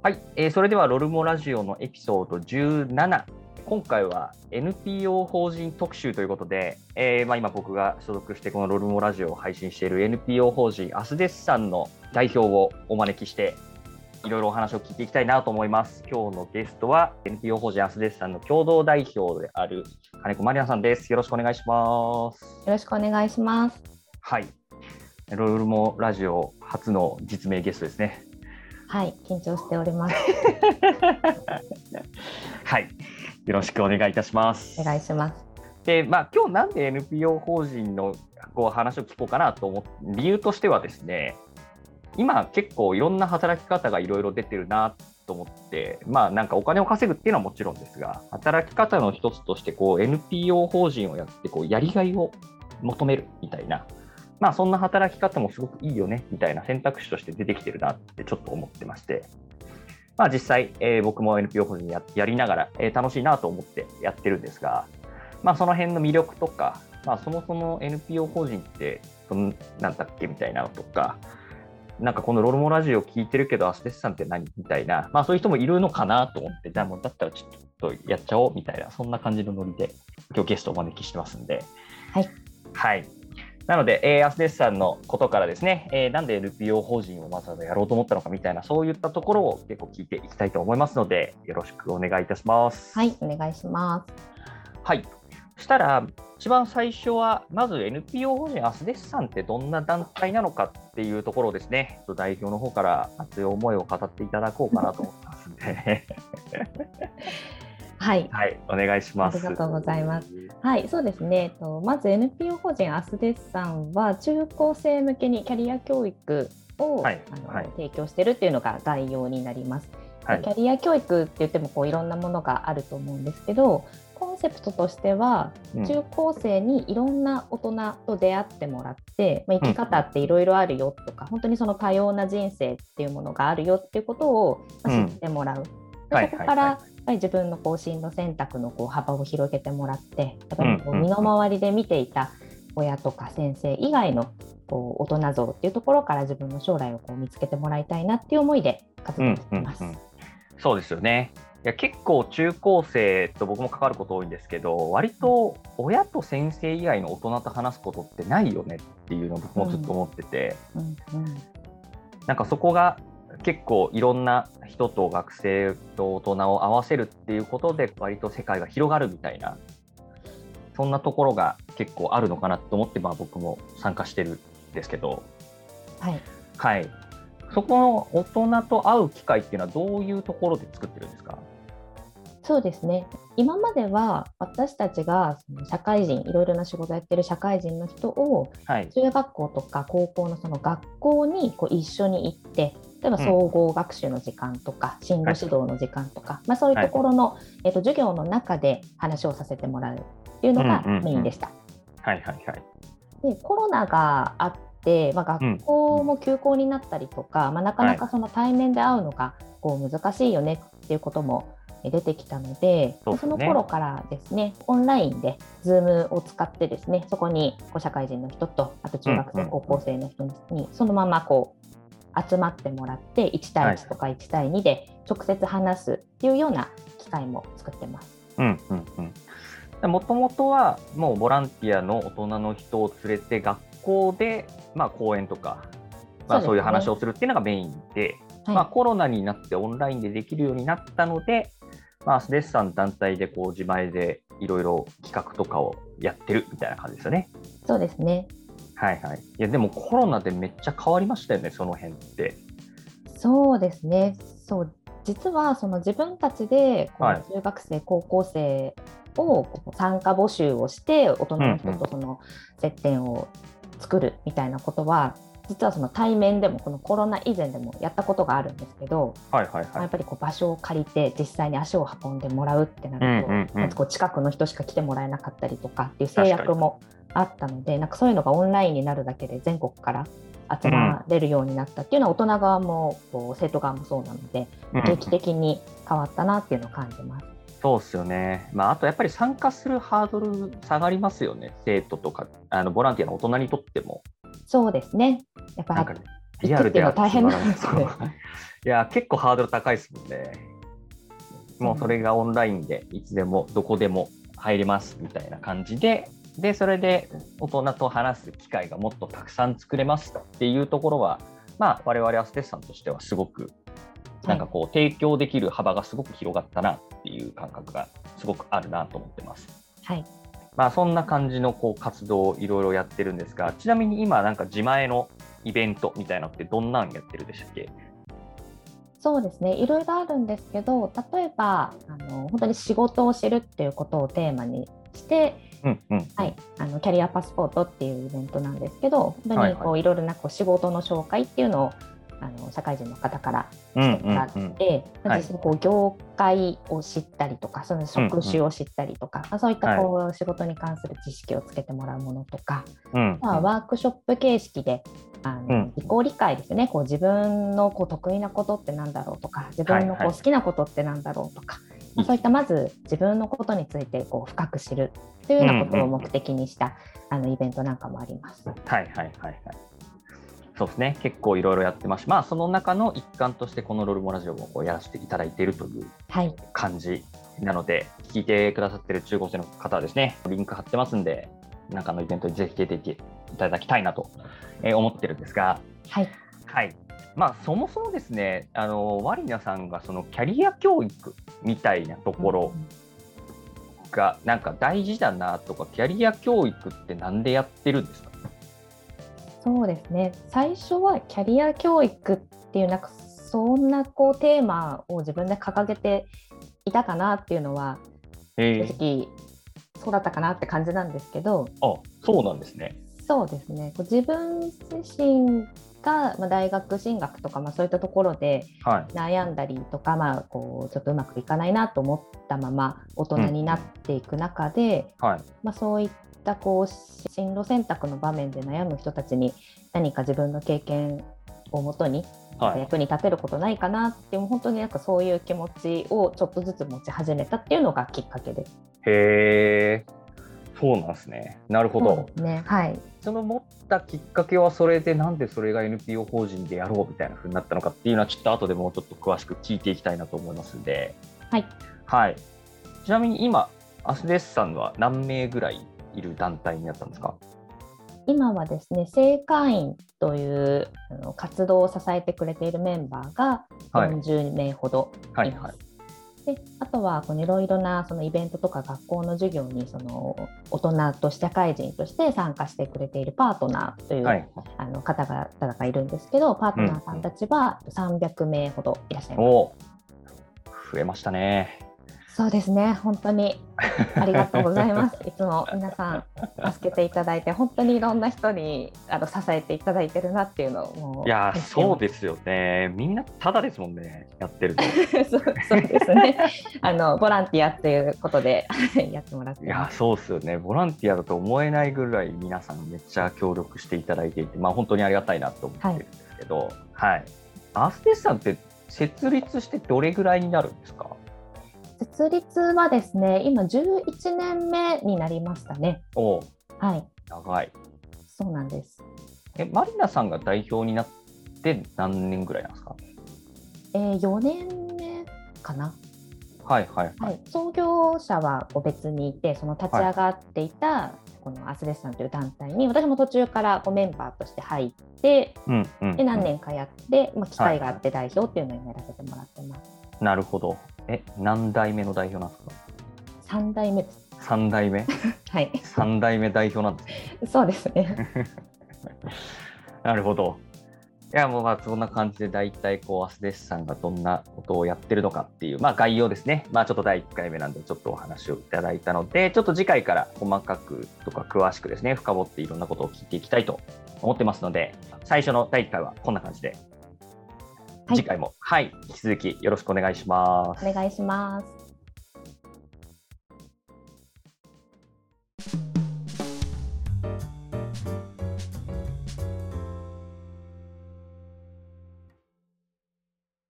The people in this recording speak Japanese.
はい、えーそれではロルモラジオのエピソード17今回は NPO 法人特集ということで、えーまあ、今僕が所属してこのロルモラジオを配信している NPO 法人アスデスさんの代表をお招きしていろいろお話を聞いていきたいなと思います。今日のゲストは NPO 法人アスデスさんの共同代表である金子マリアさんです。よろしくお願いします。よろしくお願いします。はい。ロルモラジオ初の実名ゲストですねはい、緊張しております。はいよろしくお願いいたしますお願いします。で、まあ、今日なんで NPO 法人のこう話を聞こうかなと思って、理由としてはですね、今結構いろんな働き方がいろいろ出てるなと思って、まあなんかお金を稼ぐっていうのはもちろんですが、働き方の一つとしてこう NPO 法人をやってこうやりがいを求めるみたいな、まあそんな働き方もすごくいいよねみたいな選択肢として出てきてるなってちょっと思ってまして、まあ実際、えー僕も NPO 法人ややりながら、えー楽しいなと思ってやってるんですが、まあ、その辺の魅力とか、まあ、そもそも NPO 法人ってどんなんだっけみたいなのとか、なんかこのロルモラジオ聞いてるけど、アスデスさんって何みたいな、まあそういう人もいるのかなと思って、じゃあもうだったらちょっとやっちゃおうみたいな、そんな感じのノリで、今日ゲストをお招きしてますんで。はい。はい。なので、えーアスデスさんのことからですね、えーなんで NPO 法人をわざわざやろうと思ったのかみたいな、そういったところを結構聞いていきたいと思いますので、よろしくお願いいたします。はい、お願いします。はい。そしたら、一番最初は、まず NPO 法人アスデスさんってどんな団体なのかっていうところをですね、代表の方から熱い思いを語っていただこうかなと思ってますんで、はい。はい、お願いします。ありがとうございます。はい、そうですね。えっとまず NPO 法人アスデスさんは中高生向けにキャリア教育を、はいあのはい提供しているっていうのが概要になります。はいキャリア教育って言ってもこういろんなものがあると思うんですけど、コンセプトとしてはうん中高生にいろんな大人と出会ってもらって、まあ、生き方っていろいろあるよとか、本当にその多様な人生っていうものがあるよっていうことを、知ってもらう。ではいそこから、ぱり自分のこう進路選択のこう幅を広げてもらってやっぱりこううんうん身の回りで見ていた親とか先生以外のこう大人像っていうところから自分の将来をこう見つけてもらいたいなっていう思いで活動しています。うんうんうん。そうですよね。いや結構中高生と僕も関わること多いんですけど割と親と先生以外の大人と話すことってないよねっていうのを僕もずっと思ってて、うんうん。なんかそこが結構いろんな人と学生と大人を合わせるっていうことで割と世界が広がるみたいなそんなところが結構あるのかなと思ってまあ僕も参加してるんですけど、はい。はい、そこの大人と会う機会っていうのはどういうところで作ってるんですか？そうですね。今までは私たちがその社会人いろいろな仕事やってる社会人の人をはい、中学校とか高校のその学校にこう一緒に行って例えば総合学習の時間とか、進路指導の時間とか、まあ、そういうところの、えっと授業の中で話をさせてもらうっていうのがうんうんうん。メインでした。はいはいはい。でコロナがあって、まあ、学校も休校になったりとか、まあ、なかなかその対面で会うのがこう難しいよねっていうこともえ出てきたのでそうですね。その頃からですねオンラインで Zoom を使ってですねそこにこう社会人の人とあと中学生、うんうん。高校生の人にそのままこう集まってもらって1対1とか1対2で直接話すっていうような機会も作ってます。うんうんうん。もともとはもうボランティアの大人の人を連れて学校で、まあ、講演とか、まあ、そういう話をするっていうのがメインで、はいまあ、コロナになってオンラインでできるようになったので、まあ、デッサン団体でこう自前でいろいろ企画とかをやってるみたいな感じですよね。そうですねはいはい。いやでもコロナでめっちゃ変わりましたよね、その辺って。そうですね。そう実はその自分たちでこはいの中学生、高校生を参加募集をして大人の人とその接点を作るみたいなことは、実はその対面でもこのコロナ以前でもやったことがあるんですけど、はいはいはい。やっぱりこう場所を借りて実際に足を運んでもらうってなると、うんうんうんまずこう近くの人しか来てもらえなかったりとかっていう制約もあったのでなんかそういうのがオンラインになるだけで全国から集まれるようになったっていうのは大人側もこう生徒側もそうなのでうん劇的に変わったなっていうのを感じます。そうですよね。まあ、あとやっぱり参加するハードル下がりますよね。生徒とか、あのボランティアの大人にとっても。そうですねやっぱりね、リアルで行くっていうの大変なんですね いや、結構ハードル高いですもんね。もうそれがオンラインでいつでもどこでも入れますみたいな感じで、で、それで大人と話す機会がもっとたくさん作れますっていうところは、まあ、我々アステスさんとしてはすごく、なんかこう、提供できる幅がすごく広がったなっていう感覚がすごくあるなと思ってます。はい。まあ、そんな感じのこう活動をいろいろやってるんですが、ちなみに今、なんか自前のイベントみたいなのってどんなんやってるでしたっけ？そうですね。いろいろあるんですけど、例えばあの本当に仕事を知るっていうことをテーマにして、うんうん。はい、あのキャリアパスポートっていうイベントなんですけど、本当はいはいにこういろいろなこう仕事の紹介っていうのをあの社会人の方からうんしてもらっうんうんて、はい実際にこう業界を知ったりとか、その職種を知ったりとか、まあそういったこう仕事に関する知識をつけてもらうものとか、うん。まあ、ワークショップ形式であの、うん。自己理解ですよね。こう自分のこう得意なことってなんだろうとか自分のはいはい。こう好きなことってなんだろうとか、まあ、そういったまず自分のことについてこう深く知るというようなことを目的にした、あのイベントなんかもあります。はいはいはいはい。そうですね、結構いろいろやってます。し、まあ、その中の一環として、このロルモラジオもこうやらせていただいているというはい、感じなので、聞いてくださってる中高生の方はですね、リンク貼ってますんで、中のイベントにぜひ出ていただきたいなとえー思ってるんですが、はい、はい。まあ、そもそもですね、あの、ワリナさんがそのキャリア教育みたいなところが、なんか大事だなとか、キャリア教育ってなんでやってるんですか？そうですね。最初はキャリア教育っていうなんかそんなこうテーマを自分で掲げていたかなっていうのはえ正直そうだったかなって感じなんですけど、あ、そうなんですね。そうですね。自分自身が、まあ、大学進学とか、まあ、そういったところではい。悩んだりとか、まあ、こうちょっとうまくいかないなと思ったまま大人になっていく中で、はい。まあ、そういったこう進路選択の場面で悩む人たちに何か自分の経験をもとにはい。役に立てることないかなっていう本当になんかそういう気持ちをちょっとずつ持ち始めたっていうのがきっかけです。へえ、そうなんですね。なるほど。ね。はい。その持ったきっかけはそれでなんでそれが NPO 法人でやろうみたいな風になったのかっていうのはちょっと後でもうちょっと詳しく聞いていきたいなと思いますんで。はい。はい。ちなみに今、アスデスさんは何名ぐらいいる団体になったんですか？今はですね正会員という活動を支えてくれているメンバーがはい。40名ほどはいいます。はい。であとはいろいろなそのイベントとか学校の授業にその大人と社会人として参加してくれているパートナーという、はい。あの方々がいるんですけどパートナーさんたちは300名ほどいらっしゃいます。おお。増えましたね。そうですね本当にありがとうございます。いつも皆さん助けていただいて本当にいろんな人にあの支えていただいてるなっていうのをいやー、そうでですよね。みんなただですもんね。やってると。そうそうですね。あのボランティアっていうことで やってもらっていや。そうですよね、ボランティアだと思えないぐらい皆さんめっちゃ協力していただいていて、まあ、本当にありがたいなと思ってるんですけど、はいアーステスさんって設立してどれぐらいになるんですか？設立はですね、今11年目になりましたね。おはい、長いそうなんです。え。マリナさんが代表になって何年ぐらいなんですか？えー、4年目かな。はいはいは。はいい、創業者は別にいて、その立ち上がっていた、このアスレスさんという団体に、私も途中からこうメンバーとして入って、うんうん、で何年かやって、まあ、機会があって代表っていうのをやらせてもらってます。なるほど。え、何代目の代表なんですか？3代目です。?3 代目？はい、?3 代目代表なんですね。そうですね。なるほど。いや、もうまあそんな感じで大体こう、アスデスさんがどんなことをやってるのかっていう、まあ概要ですね。まあちょっと第1回目なんでちょっとお話をいただいたので、ちょっと次回から細かくとか詳しくですね、深掘っていろんなことを聞いていきたいと思ってますので、最初の第1回はこんな感じで、はい次回も、はい、引き続きよろしくお願いします。お願いします。